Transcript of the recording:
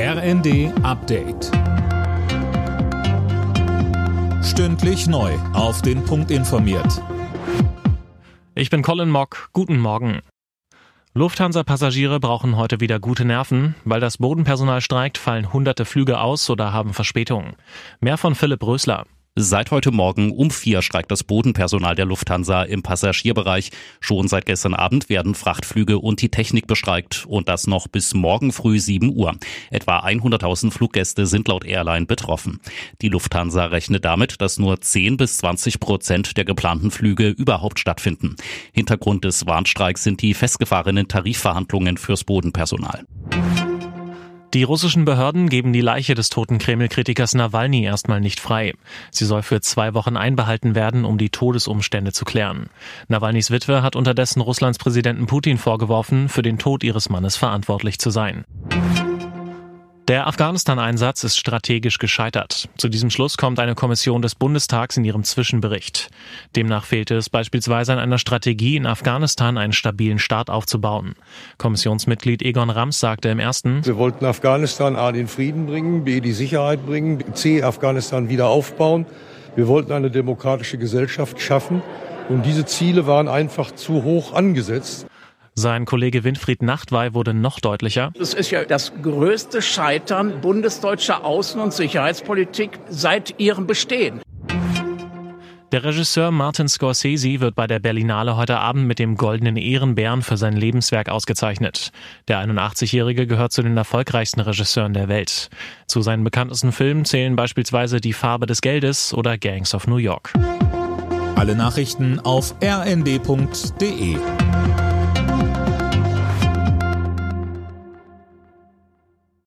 RND Update. Stündlich neu. Auf den Punkt informiert. Ich bin Colin Mock. Guten Morgen. Lufthansa-Passagiere brauchen heute wieder gute Nerven. Weil das Bodenpersonal streikt, fallen hunderte Flüge aus oder haben Verspätungen. Mehr von Philipp Rösler. Seit heute Morgen um vier streikt das Bodenpersonal der Lufthansa im Passagierbereich. Schon seit gestern Abend werden Frachtflüge und die Technik bestreikt und das noch bis morgen früh 7 Uhr. Etwa 100.000 Fluggäste sind laut Airline betroffen. Die Lufthansa rechnet damit, dass nur 10 bis 20 Prozent der geplanten Flüge überhaupt stattfinden. Hintergrund des Warnstreiks sind die festgefahrenen Tarifverhandlungen fürs Bodenpersonal. Die russischen Behörden geben die Leiche des toten Kreml-Kritikers Nawalny erstmal nicht frei. Sie soll für zwei Wochen einbehalten werden, um die Todesumstände zu klären. Nawalnys Witwe hat unterdessen Russlands Präsidenten Putin vorgeworfen, für den Tod ihres Mannes verantwortlich zu sein. Der Afghanistan-Einsatz ist strategisch gescheitert. Zu diesem Schluss kommt eine Kommission des Bundestags in ihrem Zwischenbericht. Demnach fehlte es beispielsweise an einer Strategie, in Afghanistan einen stabilen Staat aufzubauen. Kommissionsmitglied Egon Rams sagte im ersten, Wir wollten Afghanistan A den Frieden bringen, B die Sicherheit bringen, C Afghanistan wieder aufbauen. Wir wollten eine demokratische Gesellschaft schaffen. Und diese Ziele waren einfach zu hoch angesetzt. Sein Kollege Winfried Nachtwey wurde noch deutlicher. Es ist ja das größte Scheitern bundesdeutscher Außen- und Sicherheitspolitik seit ihrem Bestehen. Der Regisseur Martin Scorsese wird bei der Berlinale heute Abend mit dem Goldenen Ehrenbären für sein Lebenswerk ausgezeichnet. Der 81-Jährige gehört zu den erfolgreichsten Regisseuren der Welt. Zu seinen bekanntesten Filmen zählen beispielsweise Die Farbe des Geldes oder Gangs of New York. Alle Nachrichten auf rnd.de